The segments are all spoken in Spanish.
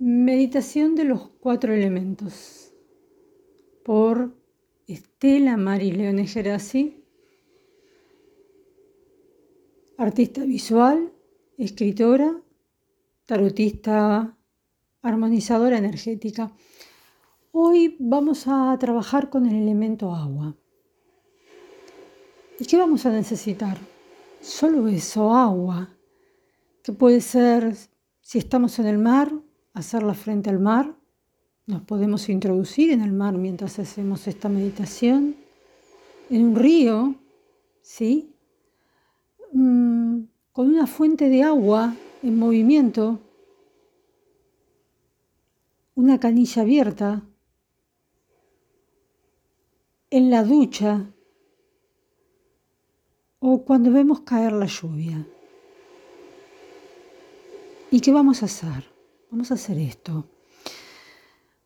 Meditación de los cuatro elementos por Estela Leone Gerasi, artista visual, escritora, tarotista, armonizadora energética. Hoy vamos a trabajar con el elemento agua. ¿Y qué vamos a necesitar? Solo eso, agua, que puede ser si estamos en el mar hacerla frente al mar. Nos podemos introducir en el mar mientras hacemos esta meditación. En un río, ¿sí? Mm, con una fuente de agua en movimiento. Una canilla abierta. En la ducha. O cuando vemos caer la lluvia. ¿Y qué vamos a hacer? Vamos a hacer esto.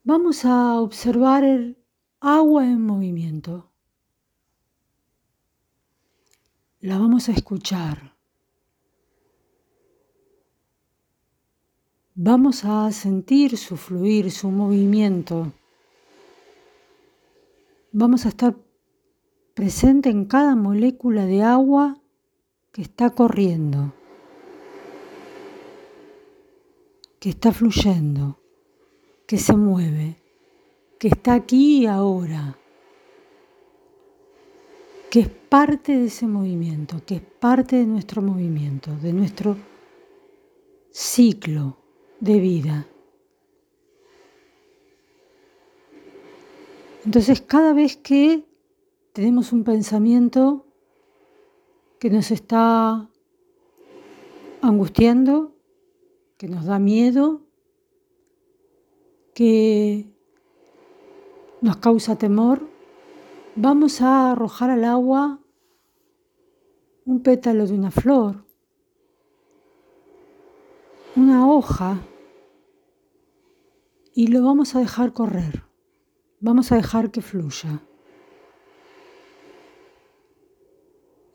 Vamos a observar el agua en movimiento. La vamos a escuchar. Vamos a sentir su fluir, su movimiento. Vamos a estar presente en cada molécula de agua que está corriendo. Que está fluyendo, que se mueve, que está aquí y ahora, que es parte de ese movimiento, que es parte de nuestro movimiento, de nuestro ciclo de vida. Entonces cada vez que tenemos un pensamiento que nos está angustiando, que nos da miedo, que nos causa temor, vamos a arrojar al agua un pétalo de una flor, una hoja, y lo vamos a dejar correr, vamos a dejar que fluya.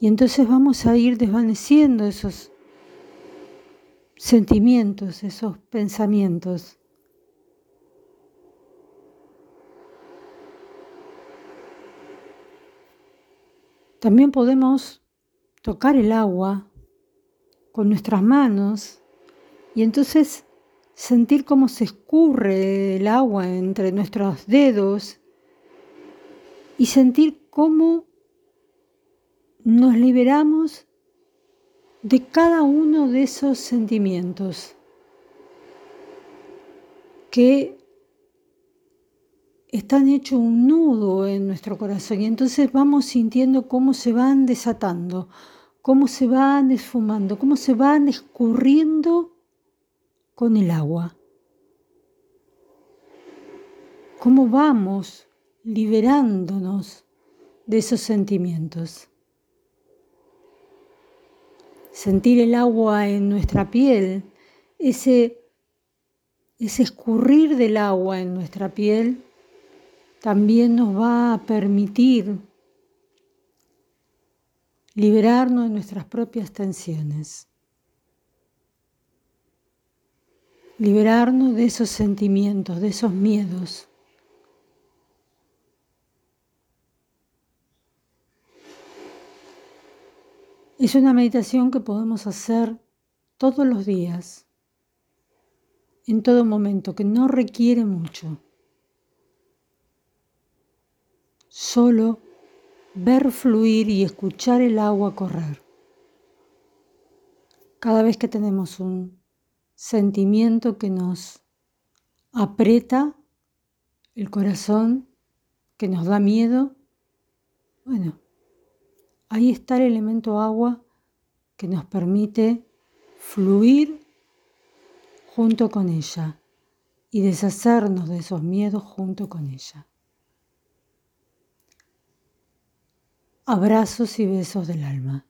Y entonces vamos a ir desvaneciendo esos sentimientos, esos pensamientos. También podemos tocar el agua con nuestras manos y entonces sentir cómo se escurre el agua entre nuestros dedos y sentir cómo nos liberamos de cada uno de esos sentimientos que están hechos un nudo en nuestro corazón y entonces vamos sintiendo cómo se van desatando, cómo se van esfumando, cómo se van escurriendo con el agua. Cómo vamos liberándonos de esos sentimientos sentir el agua en nuestra piel, ese, escurrir del agua en nuestra piel también nos va a permitir liberarnos de nuestras propias tensiones, liberarnos de esos sentimientos, de esos miedos. Es una meditación que podemos hacer todos los días, en todo momento, que no requiere mucho. Solo ver fluir y escuchar el agua correr. Cada vez que tenemos un sentimiento que nos aprieta el corazón, que nos da miedo, bueno, Ahí está el elemento agua que nos permite fluir junto con ella y deshacernos de esos miedos junto con ella. Abrazos y besos del alma.